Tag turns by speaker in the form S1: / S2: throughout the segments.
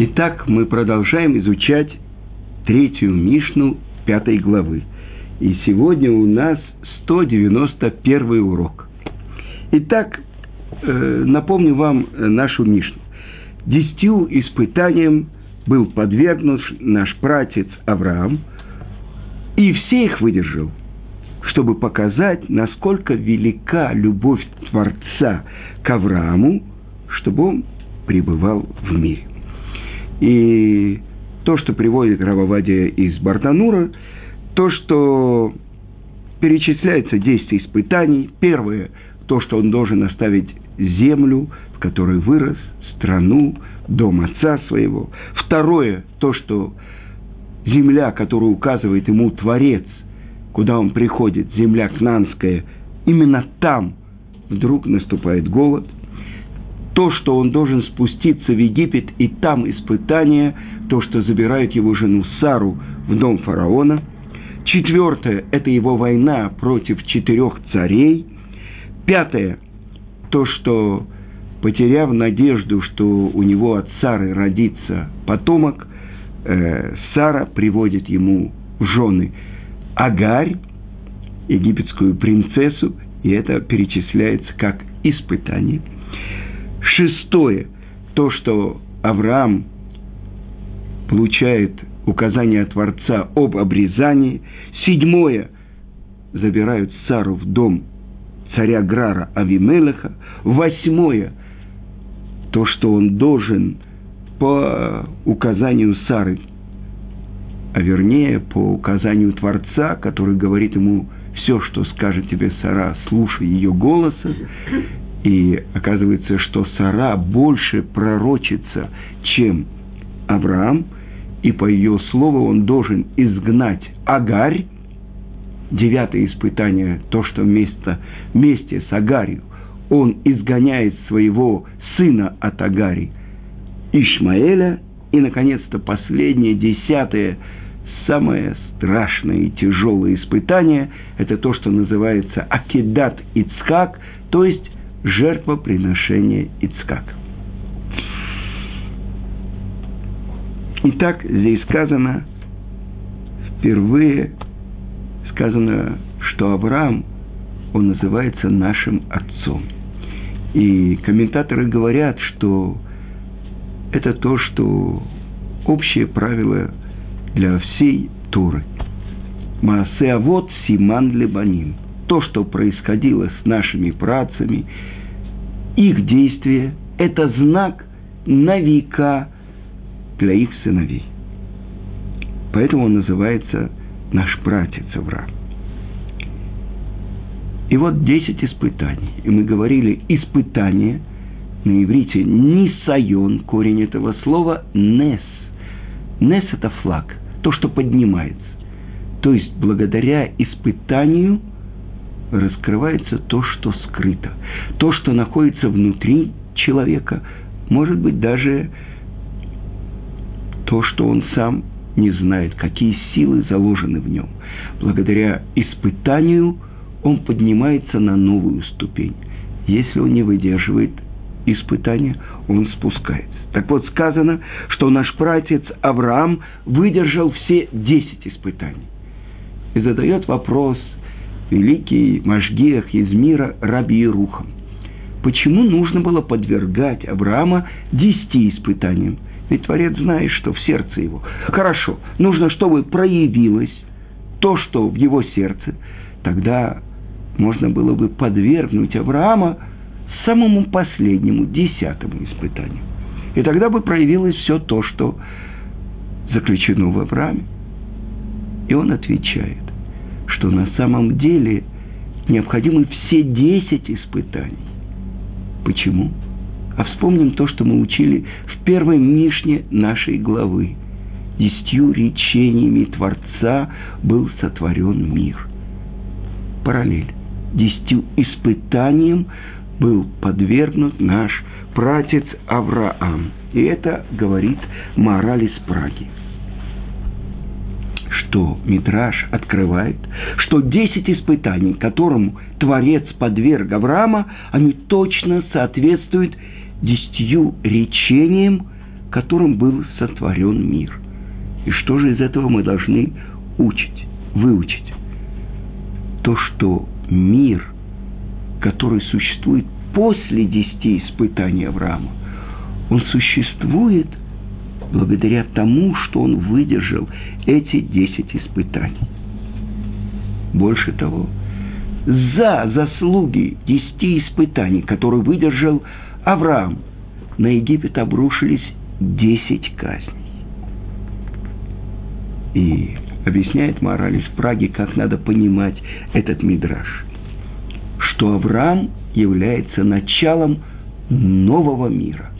S1: Итак, мы продолжаем изучать третью Мишну пятой главы. И сегодня у нас 191 урок. Итак, э, напомню вам нашу Мишну. Десятью испытаниям был подвергнут наш пратец Авраам, и все их выдержал, чтобы показать, насколько велика любовь Творца к Аврааму, чтобы он пребывал в мире. И то, что приводит Рававадия из Бартанура, то, что перечисляется 10 испытаний. Первое, то, что он должен оставить землю, в которой вырос, страну, дом отца своего. Второе, то, что земля, которую указывает ему Творец, куда он приходит, земля Кнанская, именно там вдруг наступает голод – то, что он должен спуститься в Египет, и там испытание, то, что забирают его жену Сару в дом фараона. Четвертое – это его война против четырех царей. Пятое – то, что, потеряв надежду, что у него от Сары родится потомок, э, Сара приводит ему жены Агарь, египетскую принцессу, и это перечисляется как испытание – Шестое, то, что Авраам получает указание от Творца об обрезании. Седьмое, забирают Сару в дом царя Грара Авимелеха. Восьмое, то, что он должен по указанию Сары, а вернее по указанию Творца, который говорит ему все, что скажет тебе Сара, слушай ее голоса. И оказывается, что Сара больше пророчится, чем Авраам, и по ее слову он должен изгнать Агарь, девятое испытание, то, что вместо, вместе с Агарью он изгоняет своего сына от Агари, Ишмаэля, и, наконец-то, последнее, десятое, самое страшное и тяжелое испытание, это то, что называется Акидат Ицкак, то есть жертвоприношение Ицкака. Итак, здесь сказано, впервые сказано, что Авраам, он называется нашим отцом. И комментаторы говорят, что это то, что общее правило для всей Туры. Маасеавод симан лебаним – то, что происходило с нашими працами, их действия – это знак на века для их сыновей. Поэтому он называется наш братец Авраам. И вот десять испытаний. И мы говорили, испытание на иврите нисайон, корень этого слова, нес. Нес – это флаг, то, что поднимается. То есть, благодаря испытанию – раскрывается то, что скрыто. То, что находится внутри человека, может быть даже то, что он сам не знает, какие силы заложены в нем. Благодаря испытанию он поднимается на новую ступень. Если он не выдерживает испытания, он спускается. Так вот сказано, что наш пратец Авраам выдержал все десять испытаний. И задает вопрос – великий Машгиах из мира Раби Ирухам. Почему нужно было подвергать Авраама десяти испытаниям? Ведь Творец знает, что в сердце его. Хорошо, нужно, чтобы проявилось то, что в его сердце. Тогда можно было бы подвергнуть Авраама самому последнему, десятому испытанию. И тогда бы проявилось все то, что заключено в Аврааме. И он отвечает что на самом деле необходимы все десять испытаний. Почему? А вспомним то, что мы учили в первой Мишне нашей главы. Десятью речениями Творца был сотворен мир. Параллель. Десятью испытаниям был подвергнут наш пратец Авраам. И это говорит мораль из Праги что Мидраш открывает, что десять испытаний, которым Творец подверг Авраама, они точно соответствуют десятью речениям, которым был сотворен мир. И что же из этого мы должны учить, выучить? То, что мир, который существует после десяти испытаний Авраама, он существует благодаря тому, что он выдержал эти десять испытаний. Больше того, за заслуги десяти испытаний, которые выдержал Авраам, на Египет обрушились десять казней. И объясняет мораль из Праги, как надо понимать этот мидраж. Что Авраам является началом нового мира.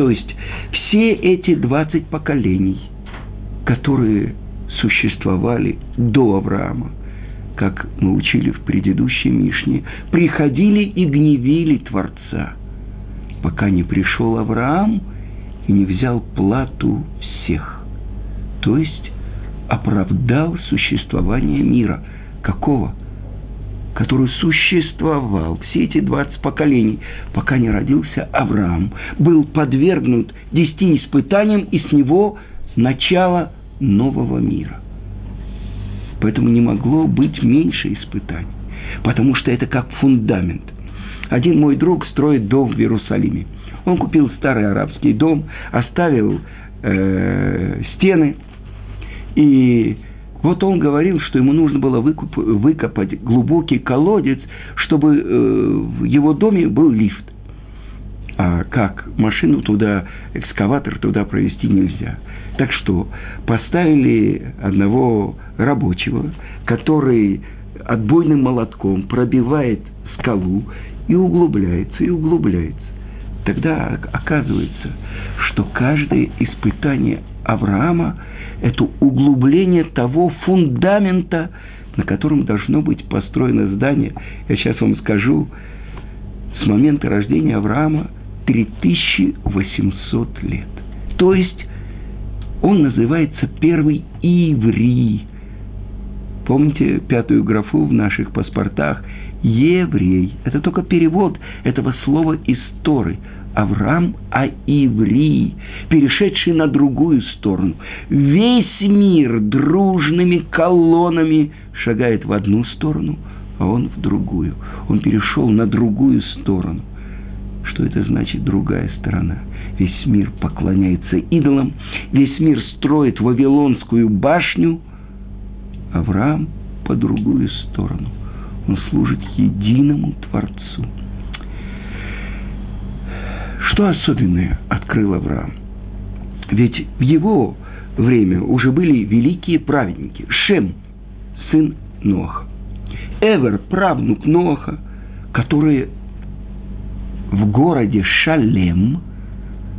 S1: То есть все эти 20 поколений, которые существовали до Авраама, как мы учили в предыдущей Мишне, приходили и гневили Творца, пока не пришел Авраам и не взял плату всех. То есть оправдал существование мира. Какого? Который существовал все эти 20 поколений, пока не родился Авраам, был подвергнут десяти испытаниям, и с него начало нового мира. Поэтому не могло быть меньше испытаний, потому что это как фундамент. Один мой друг строит дом в Иерусалиме. Он купил старый арабский дом, оставил э, стены и вот он говорил, что ему нужно было выкуп, выкопать глубокий колодец, чтобы э, в его доме был лифт. А как машину туда, экскаватор туда провести нельзя. Так что поставили одного рабочего, который отбойным молотком пробивает скалу и углубляется, и углубляется. Тогда оказывается, что каждое испытание Авраама – это углубление того фундамента, на котором должно быть построено здание. Я сейчас вам скажу, с момента рождения Авраама 3800 лет. То есть он называется первый Иври. Помните пятую графу в наших паспортах? Еврей. Это только перевод этого слова из Торы – Авраам, а Иври, перешедший на другую сторону. Весь мир дружными колоннами шагает в одну сторону, а он в другую. Он перешел на другую сторону. Что это значит другая сторона? Весь мир поклоняется идолам, весь мир строит Вавилонскую башню. Авраам по другую сторону. Он служит единому Творцу – что особенное открыл Авраам? Ведь в его время уже были великие праведники. Шем, сын Ноха. Эвер, правнук Ноха, которые в городе Шалем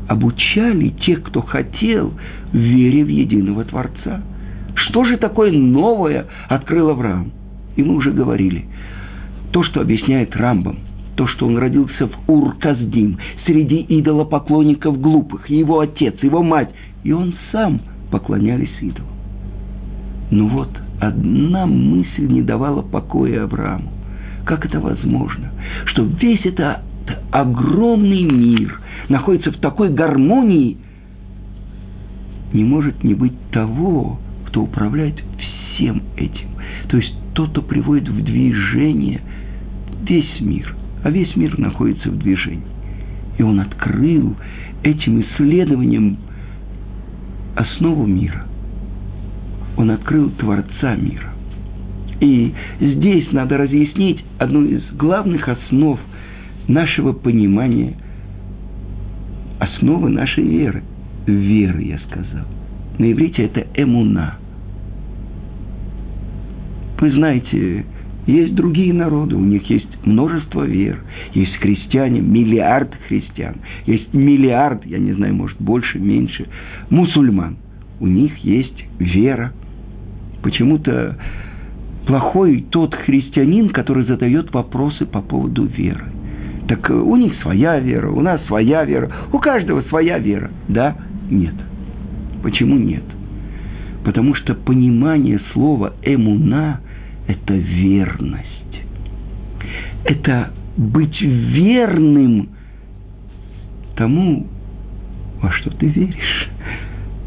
S1: обучали тех, кто хотел, вере в единого Творца. Что же такое новое открыл Авраам? И мы уже говорили. То, что объясняет Рамбам – то, что он родился в Ур-Каздим, среди идолопоклонников глупых, его отец, его мать, и он сам поклонялись идолам. Ну вот, одна мысль не давала покоя Аврааму. Как это возможно? Что весь этот огромный мир находится в такой гармонии, не может не быть того, кто управляет всем этим. То есть тот, кто приводит в движение весь мир – а весь мир находится в движении. И он открыл этим исследованием основу мира. Он открыл Творца мира. И здесь надо разъяснить одну из главных основ нашего понимания, основы нашей веры. Веры, я сказал. На иврите это эмуна. Вы знаете, есть другие народы, у них есть множество вер. Есть христиане, миллиард христиан. Есть миллиард, я не знаю, может, больше, меньше, мусульман. У них есть вера. Почему-то плохой тот христианин, который задает вопросы по поводу веры. Так у них своя вера, у нас своя вера, у каждого своя вера. Да? Нет. Почему нет? Потому что понимание слова «эмуна» – это верность. Это быть верным тому, во что ты веришь.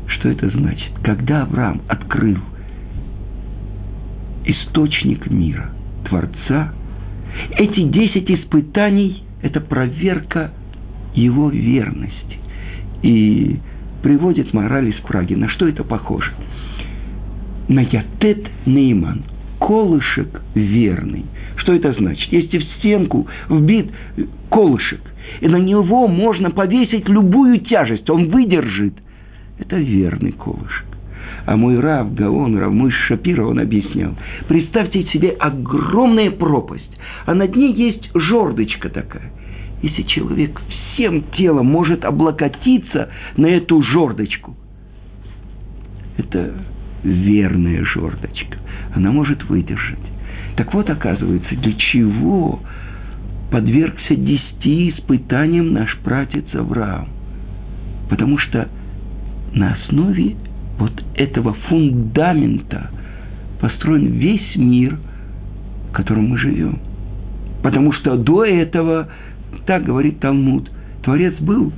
S1: Что это значит? Когда Авраам открыл источник мира, Творца, эти десять испытаний – это проверка его верности. И приводит мораль из Праги. На что это похоже? На ятет нейман, колышек верный. Что это значит? Если в стенку вбит колышек, и на него можно повесить любую тяжесть, он выдержит. Это верный колышек. А мой Рав Гаон, Рав мой Шапира, он объяснял. Представьте себе огромная пропасть, а над ней есть жердочка такая. Если человек всем телом может облокотиться на эту жердочку, это верная жердочка. Она может выдержать. Так вот, оказывается, для чего подвергся десяти испытаниям наш пратец Авраам? Потому что на основе вот этого фундамента построен весь мир, в котором мы живем. Потому что до этого, так говорит Талмуд, Творец был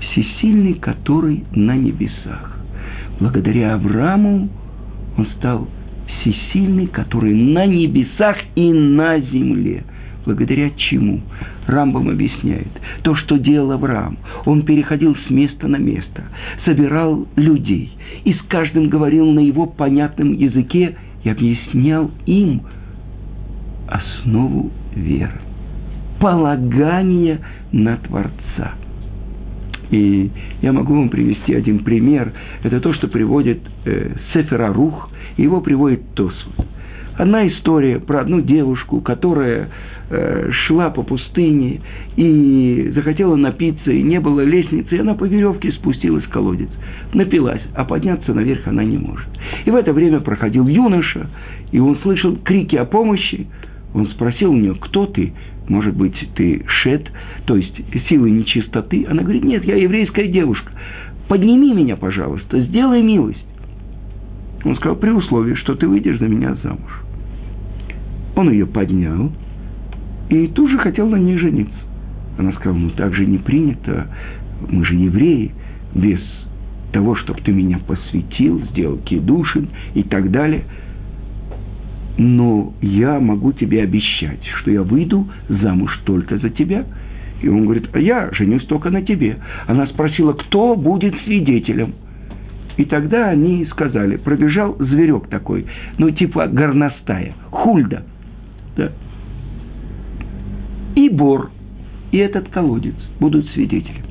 S1: всесильный, который на небесах. Благодаря Аврааму он стал всесильный, который на небесах и на земле. Благодаря чему? Рамбам объясняет. То, что делал Авраам. Он переходил с места на место, собирал людей и с каждым говорил на его понятном языке и объяснял им основу веры. Полагание на Творца. И я могу вам привести один пример. Это то, что приводит э, Сефера Рух, и его приводит Тосфот. Одна история про одну девушку, которая э, шла по пустыне и захотела напиться, и не было лестницы, и она по веревке спустилась в колодец. Напилась, а подняться наверх она не может. И в это время проходил юноша, и он слышал крики о помощи. Он спросил у нее, кто ты? Может быть, ты шет, то есть силы нечистоты? Она говорит, нет, я еврейская девушка. Подними меня, пожалуйста, сделай милость. Он сказал, при условии, что ты выйдешь за меня замуж. Он ее поднял и тут же хотел на ней жениться. Она сказала, ну так же не принято, мы же евреи, без того, чтобы ты меня посвятил, сделал кедушин и так далее. Но я могу тебе обещать, что я выйду замуж только за тебя. И он говорит, а я женюсь только на тебе. Она спросила, кто будет свидетелем. И тогда они сказали, пробежал зверек такой, ну типа горностая, хульда. Да. И бор, и этот колодец будут свидетелем.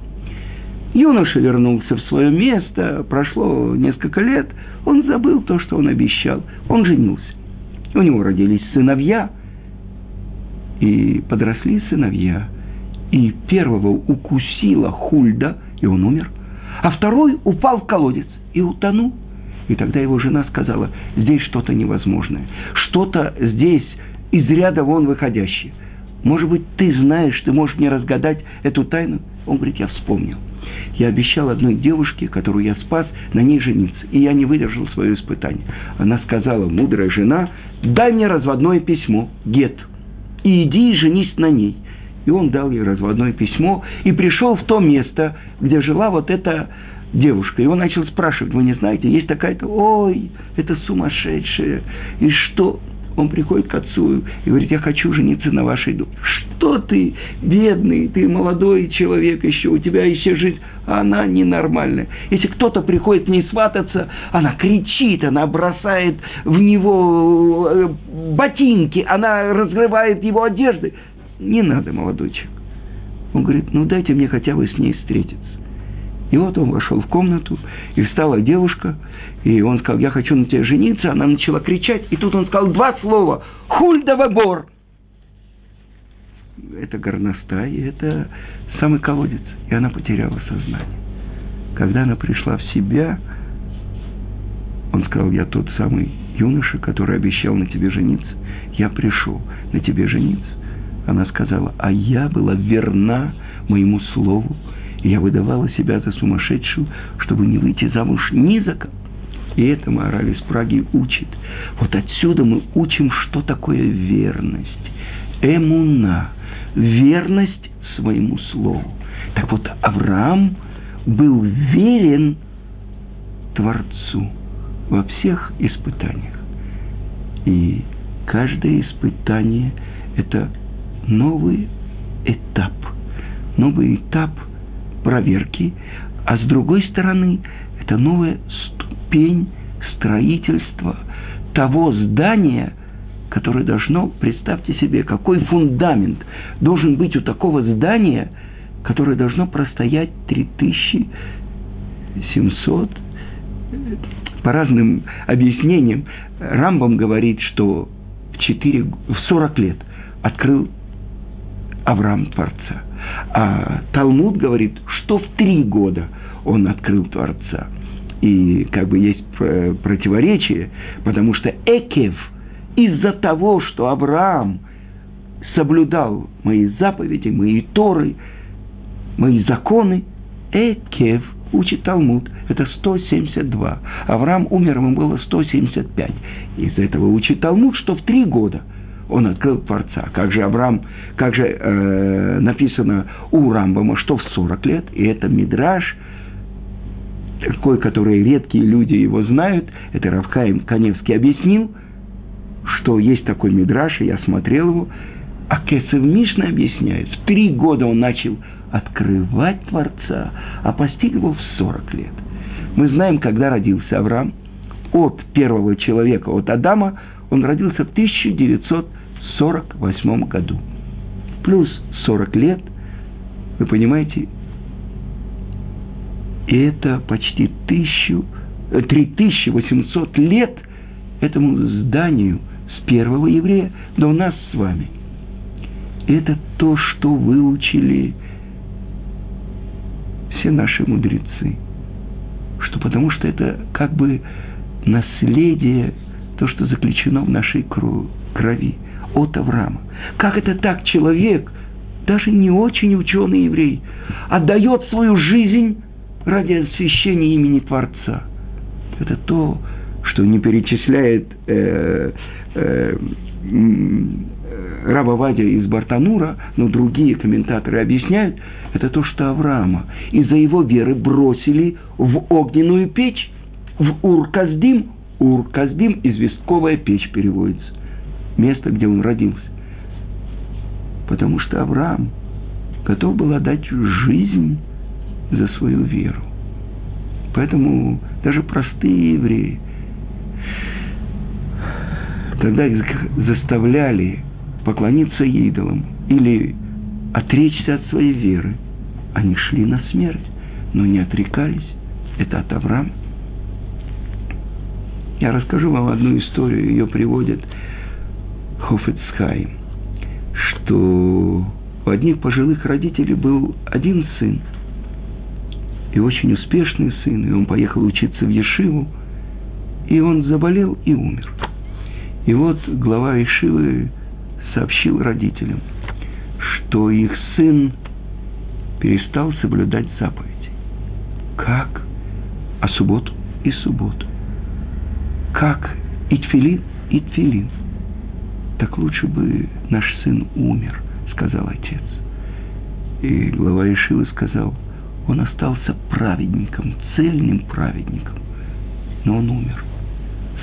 S1: Юноша вернулся в свое место, прошло несколько лет, он забыл то, что он обещал, он женился. У него родились сыновья, и подросли сыновья. И первого укусила хульда, и он умер, а второй упал в колодец и утонул. И тогда его жена сказала, здесь что-то невозможное, что-то здесь из ряда вон выходящее. Может быть, ты знаешь, ты можешь мне разгадать эту тайну? Он говорит, я вспомнил. Я обещал одной девушке, которую я спас, на ней жениться. И я не выдержал свое испытание. Она сказала, мудрая жена, дай мне разводное письмо, гет, и иди и женись на ней. И он дал ей разводное письмо и пришел в то место, где жила вот эта девушка. И он начал спрашивать, вы не знаете, есть такая-то, ой, это сумасшедшая. И что? Он приходит к отцу и говорит, я хочу жениться на вашей дочери. Что ты, бедный, ты молодой человек еще, у тебя еще жизнь, она ненормальная. Если кто-то приходит к ней свататься, она кричит, она бросает в него э, ботинки, она разрывает его одежды. Не надо, молодой человек. Он говорит, ну дайте мне хотя бы с ней встретиться. И вот он вошел в комнату, и встала девушка, и он сказал, я хочу на тебя жениться. Она начала кричать, и тут он сказал два слова. Хульдова гор. Это горностай, это самый колодец. И она потеряла сознание. Когда она пришла в себя, он сказал, я тот самый юноша, который обещал на тебе жениться. Я пришел на тебе жениться. Она сказала, а я была верна моему слову, и я выдавала себя за сумасшедшую, чтобы не выйти замуж ни за кого. И это мораль из Праги учит. Вот отсюда мы учим, что такое верность. Эмуна. Верность своему слову. Так вот, Авраам, был верен Творцу во всех испытаниях. И каждое испытание – это новый этап, новый этап проверки, а с другой стороны – это новая ступень строительства того здания, которое должно, представьте себе, какой фундамент должен быть у такого здания, которое должно простоять 3700 по разным объяснениям, Рамбам говорит, что в, 4, в 40 лет открыл Авраам Творца. А Талмуд говорит, что в три года он открыл Творца. И как бы есть противоречие, потому что Экев из-за того, что Авраам соблюдал мои заповеди, мои Торы, мои законы, Экев – учит Талмуд, это 172. Авраам умер, ему было 175. Из этого учит Талмуд, что в три года он открыл Творца. Как же Авраам, как же э, написано у Рамбама, что в 40 лет, и это Мидраж, такой, который редкие люди его знают, это Равхаим Каневский объяснил, что есть такой Мидраж, и я смотрел его, а Кесов Мишна объясняет, в три года он начал открывать Творца, а постиг его в 40 лет. Мы знаем, когда родился Авраам. От первого человека, от Адама, он родился в 1948 году. Плюс 40 лет, вы понимаете, и это почти тысячу, 3800 лет этому зданию с первого еврея до нас с вами. Это то, что выучили все наши мудрецы, что потому что это как бы наследие, то, что заключено в нашей крови от Авраама. Как это так человек, даже не очень ученый еврей, отдает свою жизнь ради освящения имени Творца? Это то, что не перечисляет э, э, Раба Вадя из Бартанура, но другие комментаторы объясняют, это то, что Авраама из-за его веры бросили в огненную печь, в Ур-Каздим. Ур-Каздим – известковая печь переводится. Место, где он родился. Потому что Авраам готов был отдать жизнь за свою веру. Поэтому даже простые евреи, когда их заставляли поклониться идолам или отречься от своей веры. Они шли на смерть, но не отрекались. Это от Авраама. Я расскажу вам одну историю, ее приводит Хофицхайм, что у одних пожилых родителей был один сын, и очень успешный сын, и он поехал учиться в Ешиву, и он заболел и умер. И вот глава Ешивы сообщил родителям, что их сын перестал соблюдать заповеди. Как? А субботу и субботу. Как? И тфилин, и тфилин. Так лучше бы наш сын умер, сказал отец. И глава Ишивы сказал, он остался праведником, цельным праведником, но он умер.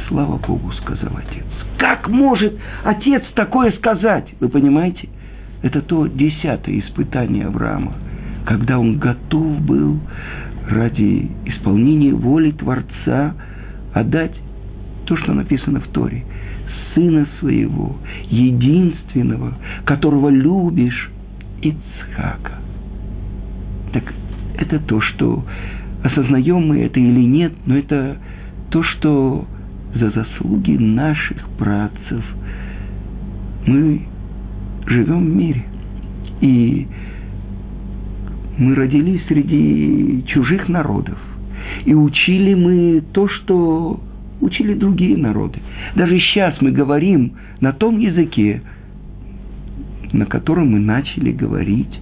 S1: Слава Богу, сказал отец. Как может отец такое сказать? Вы понимаете? Это то десятое испытание Авраама, когда он готов был ради исполнения воли Творца отдать то, что написано в Торе, сына своего, единственного, которого любишь, Ицхака. Так это то, что осознаем мы это или нет, но это то, что за заслуги наших працев мы живем в мире. И мы родились среди чужих народов. И учили мы то, что учили другие народы. Даже сейчас мы говорим на том языке, на котором мы начали говорить,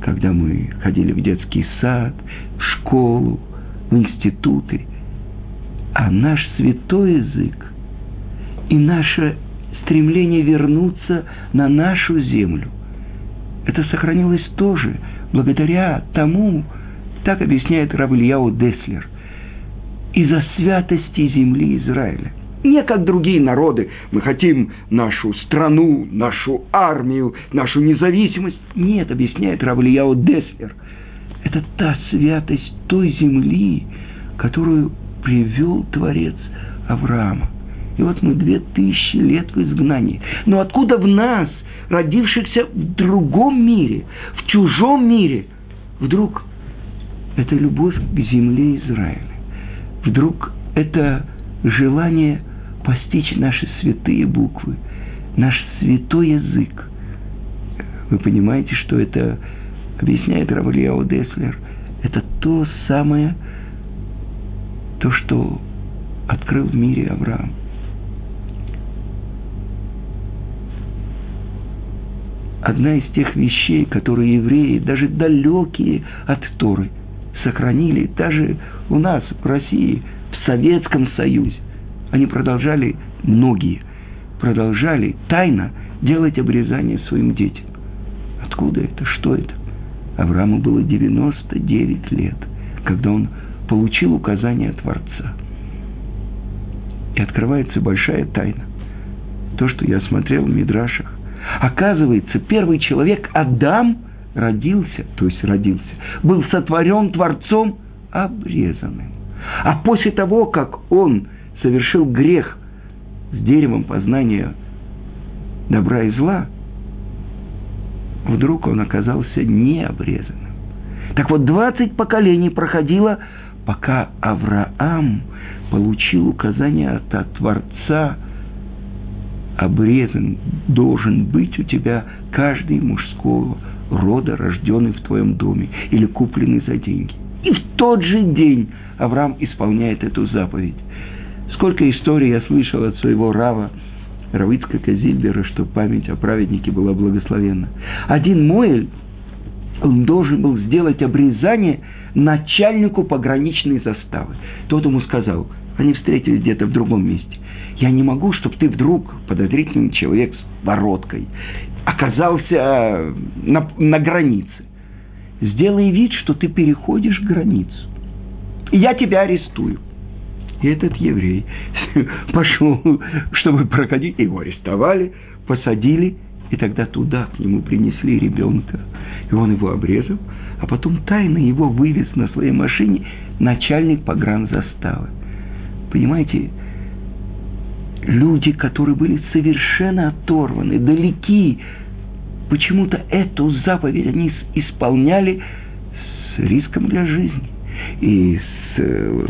S1: когда мы ходили в детский сад, в школу, в институты. А наш святой язык и наше стремление вернуться на нашу землю. Это сохранилось тоже благодаря тому, Так объясняет Равильяу Деслер. Из-за святости земли Израиля. Не как другие народы. Мы хотим нашу страну, нашу армию, нашу независимость. Нет, объясняет Равлияу Деслер. Это та святость той земли, которую привел Творец Авраама. И вот мы две тысячи лет в изгнании. Но откуда в нас, родившихся в другом мире, в чужом мире, вдруг это любовь к земле Израиля? Вдруг это желание постичь наши святые буквы, наш святой язык. Вы понимаете, что это, объясняет Равлияу Деслер, это то самое, то, что открыл в мире Авраам. Одна из тех вещей, которые евреи, даже далекие от Торы, сохранили, даже у нас, в России, в Советском Союзе, они продолжали, многие, продолжали тайно делать обрезание своим детям. Откуда это? Что это? Аврааму было 99 лет, когда он получил указание Творца. И открывается большая тайна. То, что я смотрел в Мидрашах. Оказывается, первый человек, Адам, родился, то есть родился, был сотворен Творцом обрезанным. А после того, как он совершил грех с деревом познания добра и зла, вдруг он оказался необрезанным. Так вот, 20 поколений проходило, пока Авраам получил указание от Творца, обрезан должен быть у тебя каждый мужского рода, рожденный в твоем доме или купленный за деньги. И в тот же день Авраам исполняет эту заповедь. Сколько историй я слышал от своего Рава, Равицкака Зильбера, что память о праведнике была благословенна. Один Моэль, он должен был сделать обрезание начальнику пограничной заставы. Тот ему сказал, они встретились где-то в другом месте. Я не могу, чтобы ты вдруг, подозрительный человек с бородкой, оказался на, на границе. Сделай вид, что ты переходишь границу. И я тебя арестую. И этот еврей пошел, чтобы проходить, его арестовали, посадили, и тогда туда к нему принесли ребенка. И он его обрезал, а потом тайно его вывез на своей машине начальник погранзаставы. Понимаете, люди, которые были совершенно оторваны, далеки, почему-то эту заповедь они исполняли с риском для жизни и с Э,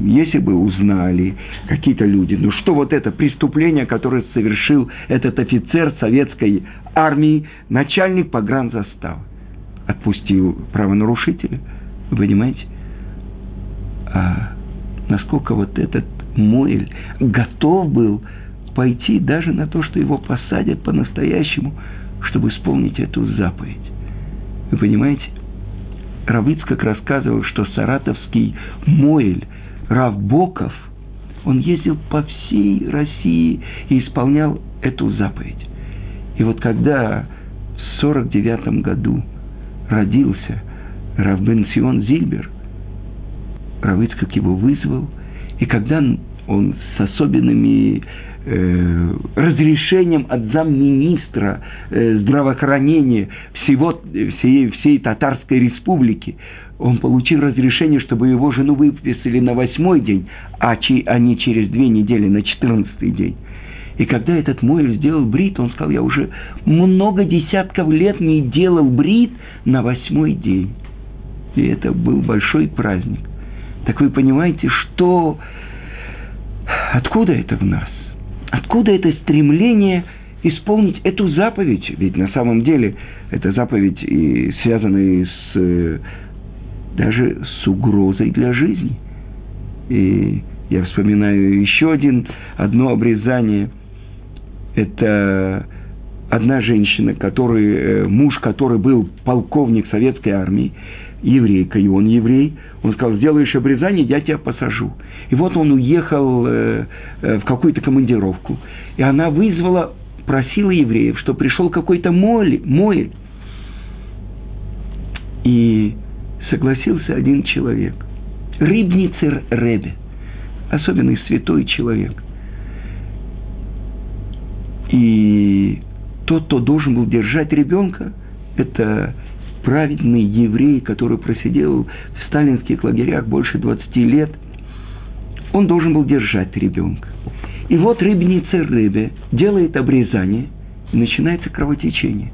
S1: если бы узнали какие-то люди, ну что вот это преступление, которое совершил этот офицер советской армии, начальник погранзаставы, отпустил правонарушителя, вы понимаете? А насколько вот этот Моэль готов был пойти даже на то, что его посадят по-настоящему, чтобы исполнить эту заповедь. Вы понимаете? Равицкак рассказывал, что саратовский Моэль Равбоков, он ездил по всей России и исполнял эту заповедь. И вот когда в 49 году родился Равбен Сион Зильбер, Равицкак его вызвал, и когда он с особенными разрешением от замминистра э, здравоохранения всего, всей, всей Татарской республики, он получил разрешение, чтобы его жену выписали на восьмой день, а, чи, а не через две недели, на четырнадцатый день. И когда этот мой сделал брит, он сказал, я уже много десятков лет не делал брит на восьмой день. И это был большой праздник. Так вы понимаете, что... Откуда это в нас? Откуда это стремление исполнить эту заповедь? Ведь на самом деле эта заповедь и связана с, э, даже с угрозой для жизни. И я вспоминаю еще один, одно обрезание. Это одна женщина, который, э, муж, который был полковник советской армии, еврейка, и он еврей, он сказал, сделаешь обрезание, я тебя посажу. И вот он уехал э, э, в какую-то командировку. И она вызвала, просила евреев, что пришел какой-то моль, моль. И согласился один человек. Рыбницер Ребе. Особенный святой человек. И тот, кто должен был держать ребенка, это праведный еврей, который просидел в сталинских лагерях больше 20 лет, он должен был держать ребенка. И вот рыбница рыбе делает обрезание, и начинается кровотечение.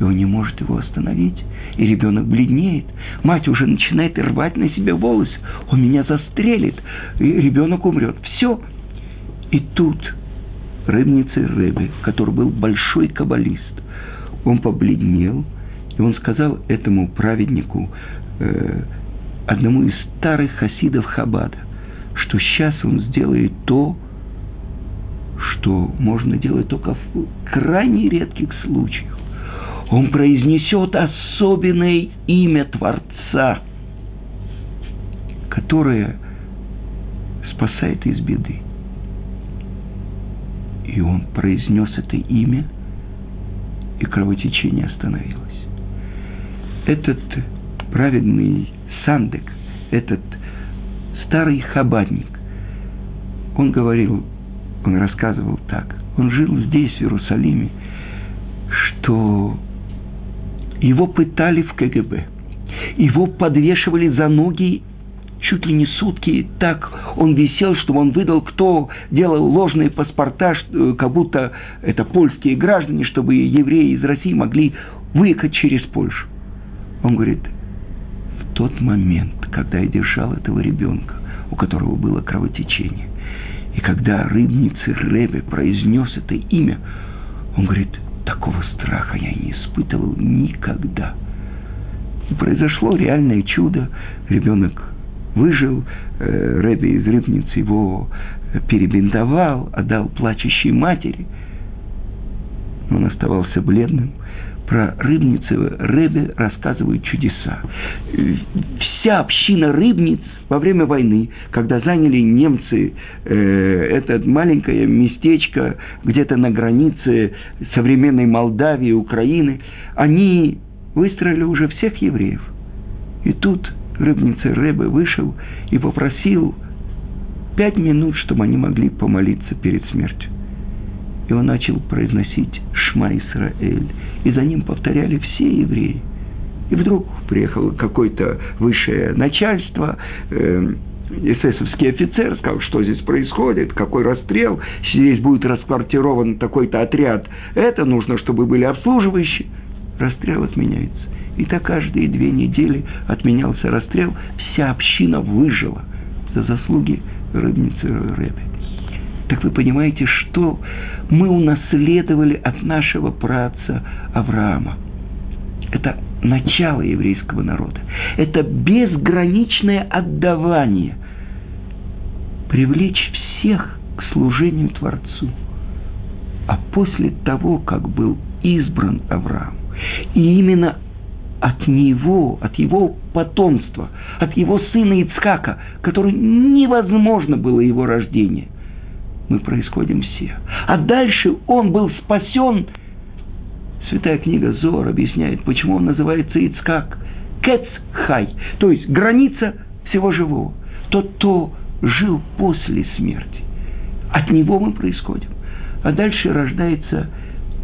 S1: И он не может его остановить. И ребенок бледнеет. Мать уже начинает рвать на себе волосы. Он меня застрелит. И ребенок умрет. Все. И тут рыбницы рыбы, который был большой каббалист, он побледнел, и он сказал этому праведнику, э, одному из старых хасидов Хабада, что сейчас он сделает то, что можно делать только в крайне редких случаях. Он произнесет особенное имя Творца, которое спасает из беды. И он произнес это имя, и кровотечение остановилось. Этот праведный Сандек, этот старый хабадник, он говорил, он рассказывал так, он жил здесь, в Иерусалиме, что его пытали в КГБ, его подвешивали за ноги чуть ли не сутки. Так он висел, что он выдал, кто делал ложные паспорта, э, как будто это польские граждане, чтобы евреи из России могли выехать через Польшу. Он говорит, в тот момент, когда я держал этого ребенка, у которого было кровотечение, и когда рыбницы Ребе произнес это имя, он говорит, такого страха я не испытывал никогда. И произошло реальное чудо. Ребенок выжил, э, из Рыбницы его перебинтовал, отдал плачущей матери. Он оставался бледным. Про Рыбницева Рэбе рассказывают чудеса. Вся община Рыбниц во время войны, когда заняли немцы э, это маленькое местечко где-то на границе современной Молдавии, Украины, они выстроили уже всех евреев. И тут рыбница Рэбе вышел и попросил пять минут, чтобы они могли помолиться перед смертью. И он начал произносить «Шма Исраэль», и за ним повторяли все евреи. И вдруг приехало какое-то высшее начальство, э, эсэсовский офицер сказал, что здесь происходит, какой расстрел, здесь будет расквартирован такой-то отряд, это нужно, чтобы были обслуживающие. Расстрел отменяется. И так каждые две недели отменялся расстрел, вся община выжила за заслуги рыбницы Рэбби. Так вы понимаете, что мы унаследовали от нашего праца Авраама. Это начало еврейского народа. Это безграничное отдавание. Привлечь всех к служению Творцу. А после того, как был избран Авраам, и именно от него, от его потомства, от его сына Ицхака, который невозможно было его рождение. Мы происходим все. А дальше он был спасен. Святая книга Зор объясняет, почему он называется Ицхак. Кец хай, то есть граница всего живого. Тот, кто жил после смерти. От него мы происходим. А дальше рождается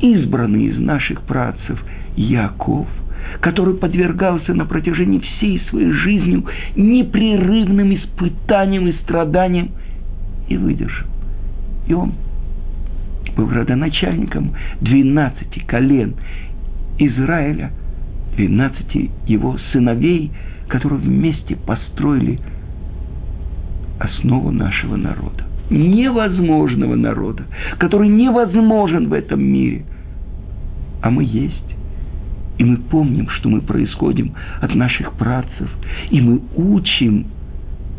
S1: избранный из наших працев Яков – который подвергался на протяжении всей своей жизни непрерывным испытаниям и страданиям, и выдержал. И он был родоначальником 12 колен Израиля, 12 его сыновей, которые вместе построили основу нашего народа. Невозможного народа, который невозможен в этом мире. А мы есть. И мы помним, что мы происходим от наших працев, и мы учим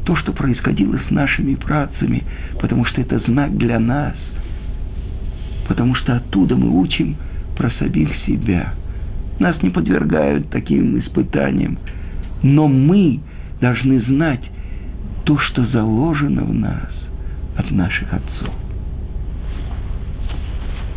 S1: то, что происходило с нашими працами, потому что это знак для нас, потому что оттуда мы учим про самих себя. Нас не подвергают таким испытаниям, но мы должны знать то, что заложено в нас от наших отцов.